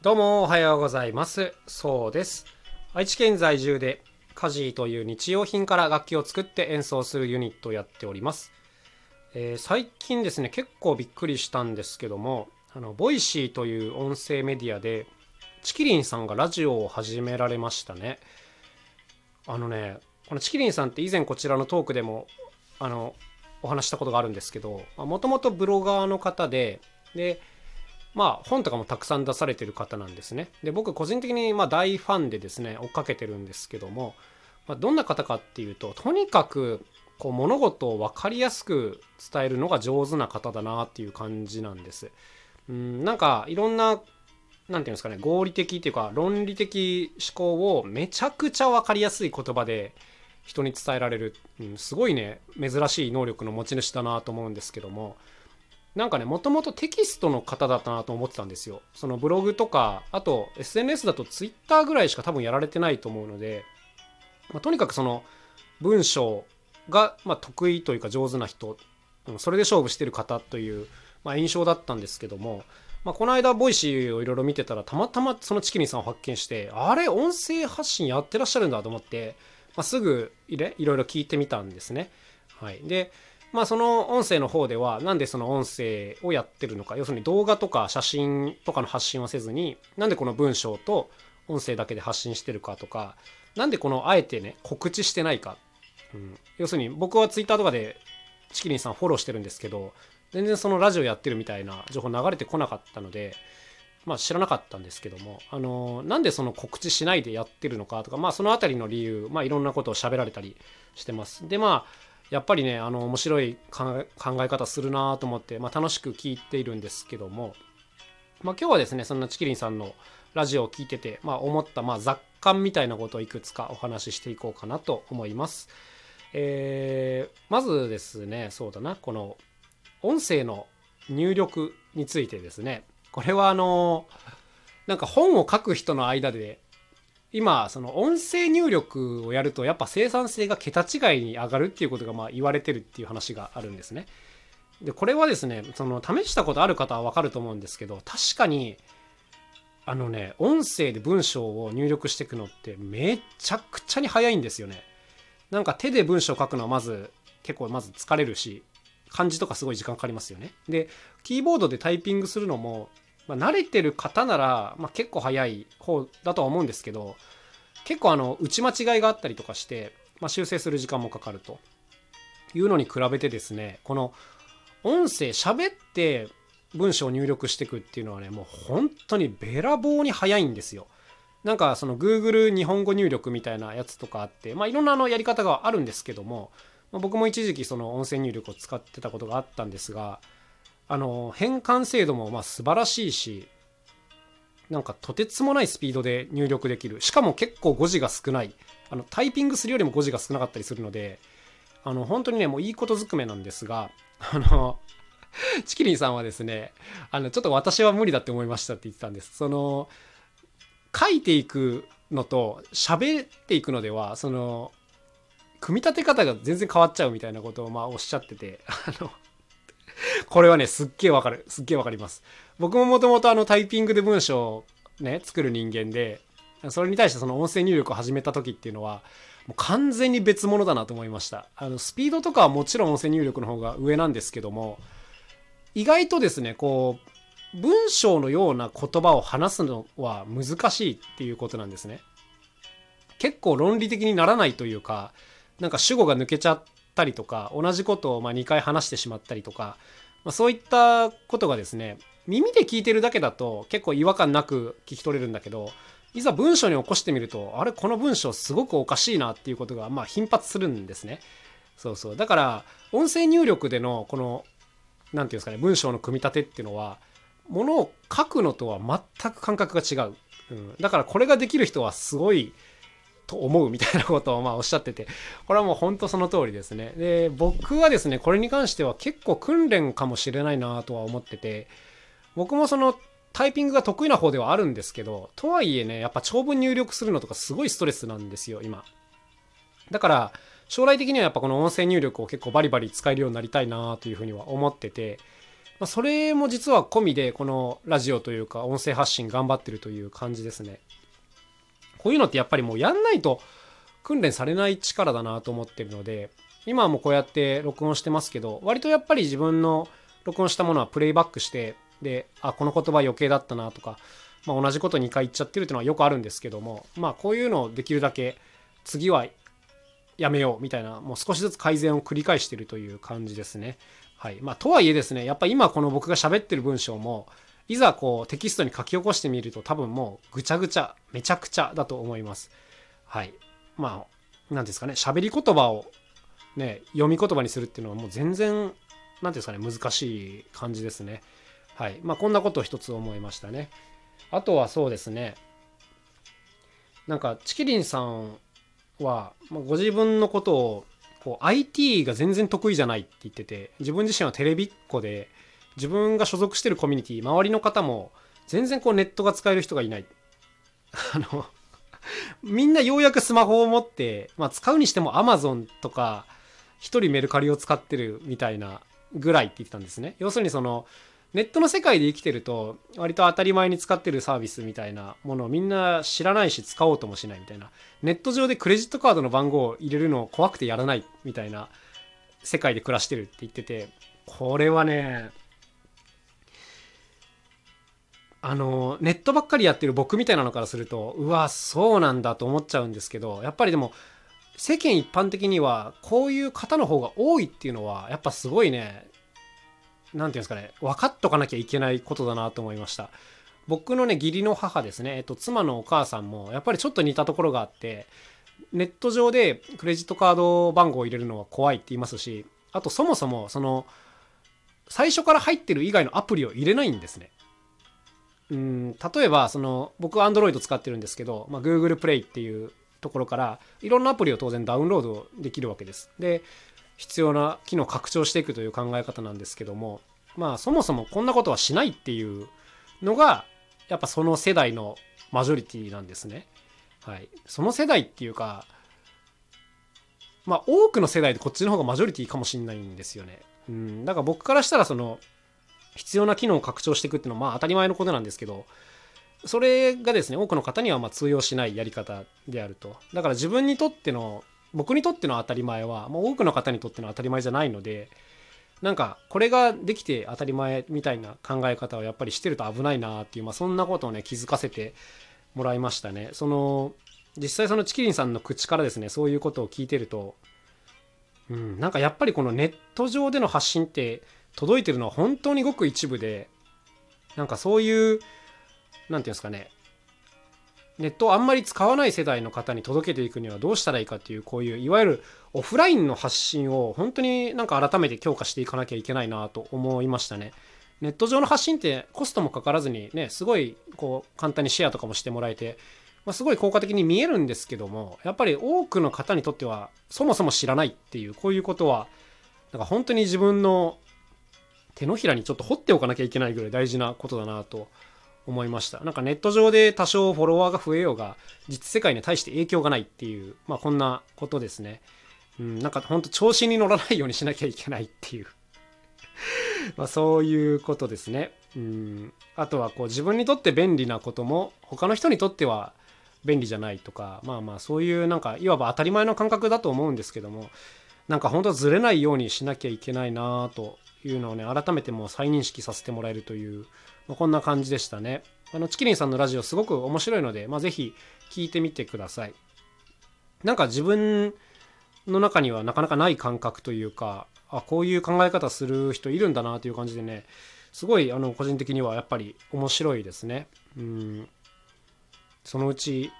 どうもおはようございます。そうです。愛知県在住でカジーという日用品から楽器を作って演奏するユニットをやっております。えー最近ですね、結構びっくりしたんですけども、あの、 Voicy という音声メディアで、ちきりんさんがラジオを始められましたね。あのね、このちきりんさんって以前こちらのトークでも、あの、お話したことがあるんですけど、もともとブロガーの方で、で、まあ本とかもたくさん出されてる方なんですね。で、僕個人的にまあ大ファンでですね、追っかけてるんですけども、まあ、どんな方かっていうと、とにかくこう物事を分かりやすく伝えるのが上手な方だなっていう感じなんです。うん、なんかいろんな、なんていうんですかね、合理的っていうか論理的思考をめちゃくちゃ分かりやすい言葉で人に伝えられる、うん、すごいね、珍しい能力の持ち主だなと思うんですけども、なんかね、もともとテキストの方だったなと思ってたんですよ。そのブログとか、あと SNS だと Twitter ぐらいしか多分やられてないと思うので、まあ、とにかくその文章が、ま、得意というか上手な人、それで勝負してる方という、ま、印象だったんですけども、まあ、この間 Voicy をいろいろ見てたらたまたまそのちきりんさんを発見してあれ音声発信やってらっしゃるんだと思って、まあ、すぐいれいろいろ聞いてみたんですね。はい、でまあその音声の方ではなんでその音声をやってるのか。要するに動画とか写真とかの発信はせずになんでこの文章と音声だけで発信してるかとか。なんでこのあえてね告知してないか、うん、要するに僕はツイッターとかでチキリンさんフォローしてるんですけど全然そのラジオやってるみたいな情報流れてこなかったのでまあ知らなかったんですけどもあのなんでその告知しないでやってるのかとかまあそのあたりの理由まあいろんなことを喋られたりしてます。でまあやっぱりねあの面白い考え方するなと思って、まあ、楽しく聞いているんですけども、まあ、今日はですねそんなチキリンさんのラジオを聞いてて、まあ、思った、まあ、雑感みたいなことをいくつかお話ししていこうかなと思います。えーまずですねそうだなこの音声の入力についてですねこれはあのなんか本を書く人の間で今その音声入力をやるとやっぱ生産性が桁違いに上がるっていうことがまあ言われてるっていう話があるんですね。でこれはですねその試したことある方はわかると思うんですけど確かにあのね音声で文章を入力していくのってめちゃくちゃに早いんですよね。なんか手で文章を書くのはまず結構まず疲れるし漢字とかすごい時間かかりますよね。でキーボードでタイピングするのもまあ、慣れてる方なら、まあ、結構早い方だとは思うんですけど結構あの打ち間違いがあったりとかして、まあ、修正する時間もかかるというのに比べてですねこの音声喋って文章を入力していくっていうのはねもう本当にべらぼうに早いんですよ。なんかその Google 日本語入力みたいなやつとかあってまあいろんなあのやり方があるんですけども、まあ、僕も一時期その音声入力を使ってたことがあったんですがあの変換精度もまあ素晴らしいしなんかとてつもないスピードで入力できる。しかも結構誤字が少ない。あのタイピングするよりも誤字が少なかったりするのであの本当にねもういいことずくめなんですがあのチキリンさんはですねあのちょっと私は無理だって思いましたって言ってたんです。その書いていくのと喋っていくのではその組み立て方が全然変わっちゃうみたいなことをまあおっしゃっててあの これはね、すっげえわかる。すっげえわかります。僕ももともとあのタイピングで文章をね、作る人間で、それに対してその音声入力を始めた時っていうのは、もう完全に別物だなと思いました。あの、スピードとかはもちろん音声入力の方が上なんですけども、意外とですね、こう、文章のような言葉を話すのは難しいっていうことなんですね。結構論理的にならないというか、なんか主語が抜けちゃったりとか同じことをま2回話してしまったりとか、まあ、そういったことがですね耳で聞いてるだけだと結構違和感なく聞き取れるんだけどいざ文章に起こしてみるとあれこの文章すごくおかしいなっていうことがまあ頻発するんですね。そうそう。だから音声入力でのこの何て言うんですかね文章の組み立てっていうのはものを書くのとは全く感覚が違う、うん、だからこれができる人はすごいと思うみたいなことをまあおっしゃっててこれはもう本当その通りですねで僕はですねこれに関しては結構訓練かもしれないなとは思ってて僕もそのタイピングが得意な方ではあるんですけどとはいえねやっぱ長文入力するのとかすごいストレスなんですよ今だから将来的にはやっぱこの音声入力を結構バリバリ使えるようになりたいなというふうには思っててまあ、それも実は込みでこのラジオというか音声発信頑張ってるという感じですね。こういうのってやっぱりもうやんないと訓練されない力だなと思ってるので今はもうこうやって録音してますけど割とやっぱり自分の録音したものはプレイバックしてであこの言葉余計だったなとか、まあ、同じこと2回言っちゃってるっていうのはよくあるんですけどもまあこういうのをできるだけ次はやめようみたいなもう少しずつ改善を繰り返してるという感じですね。はいまあ、とはいえですねやっぱ今この僕が喋ってる文章もいざこうテキストに書き起こしてみると多分もうぐちゃぐちゃめちゃくちゃだと思います。はい。まあ何ですかね喋り言葉をね読み言葉にするっていうのはもう全然何ですかね難しい感じですね。はい。まあこんなことを一つ思いましたね。あとはそうですねなんかチキリンさんは、ま、ご自分のことをこう IT が全然得意じゃないって言ってて自分自身はテレビっ子で自分が所属してるコミュニティ周りの方も全然こうネットが使える人がいない。あのみんなようやくスマホを持って、まあ、使うにしても Amazon とか一人メルカリを使ってるみたいなぐらいって言ってたんですね。要するにそのネットの世界で生きてると割と当たり前に使ってるサービスみたいなものをみんな知らないし使おうともしないみたいなネット上でクレジットカードの番号を入れるのを怖くてやらないみたいな世界で暮らしてるって言っててこれはねあのネットばっかりやってる僕みたいなのからするとうわそうなんだと思っちゃうんですけどやっぱりでも世間一般的にはこういう方の方が多いっていうのはやっぱすごいね何て言うんですかね分かっとかなきゃいけないことだなと思いました。僕のね義理の母ですね、えっと、妻のお母さんもやっぱりちょっと似たところがあってネット上でクレジットカード番号を入れるのは怖いって言いますしあとそもそもその最初から入ってる以外のアプリを入れないんですね。うん例えばその僕 Android 使ってるんですけど、まあ、Google Play っていうところからいろんなアプリを当然ダウンロードできるわけですで必要な機能を拡張していくという考え方なんですけどもまあそもそもこんなことはしないっていうのがやっぱその世代のマジョリティなんですね。はい、その世代っていうかまあ多くの世代でこっちの方がマジョリティかもしんないんですよね。うん、だから僕からしたらその必要な機能を拡張していくっていうのはまあ当たり前のことなんですけどそれがですね多くの方にはま通用しないやり方であると。だから自分にとっての僕にとっての当たり前はもう多くの方にとっての当たり前じゃないのでなんかこれができて当たり前みたいな考え方をやっぱりしてると危ないなっていう、まあ、そんなことをね気づかせてもらいましたね。その実際そのチキリンさんの口からですねそういうことを聞いてるとうん、なんかやっぱりこのネット上での発信って届いてるのは本当にごく一部でなんかそういう何て言うんですかねネットをあんまり使わない世代の方に届けていくにはどうしたらいいかっていうこういういわゆるオフラインの発信を本当になんか改めて強化していかなきゃいけないなと思いましたね。ネット上の発信ってコストもかからずにねすごいこう簡単にシェアとかもしてもらえて、まあ、すごい効果的に見えるんですけどもやっぱり多くの方にとってはそもそも知らないっていうこういうことはなんか本当に自分の手のひらにちょっと掘っておかなきゃいけないぐらい大事なことだなと思いました。なんかネット上で多少フォロワーが増えようが実世界に対して影響がないっていうまあこんなことですね。うんなんかほんと調子に乗らないようにしなきゃいけないっていう。まそういうことですね。うんあとはこう自分にとって便利なことも他の人にとっては便利じゃないとかまあまあそういうなんかいわば当たり前の感覚だと思うんですけどもなんか本当ずれないようにしなきゃいけないなというのをね改めてもう再認識させてもらえるというまあ、こんな感じでしたね。あのチキリンさんのラジオすごく面白いので、まあ、ぜひ聞いてみてください。なんか自分の中にはなかなかない感覚というか、あ、こういう考え方する人いるんだなという感じでね、すごいあの個人的にはやっぱり面白いですね。うん。そのうち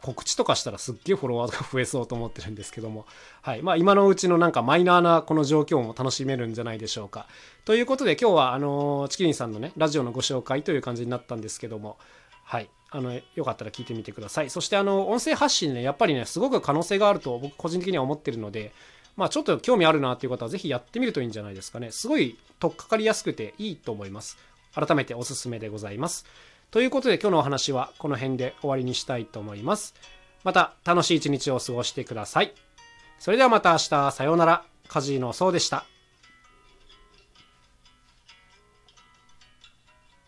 告知とかしたらすっげえフォロワーが増えそうと思ってるんですけども、はい。まあ今のうちのなんかマイナーなこの状況も楽しめるんじゃないでしょうか。ということで今日はあのチキリンさんのね、ラジオのご紹介という感じになったんですけども、はい。あの、よかったら聞いてみてください。そしてあの、音声発信ね、やっぱりね、すごく可能性があると僕個人的には思ってるので、まあちょっと興味あるなっていう方はぜひやってみるといいんじゃないですかね。すごい取っかかりやすくていいと思います。改めておすすめでございます。ということで今日のお話はこの辺で終わりにしたいと思います。また楽しい一日を過ごしてください。それではまた明日、さようなら。カジーノそうでした。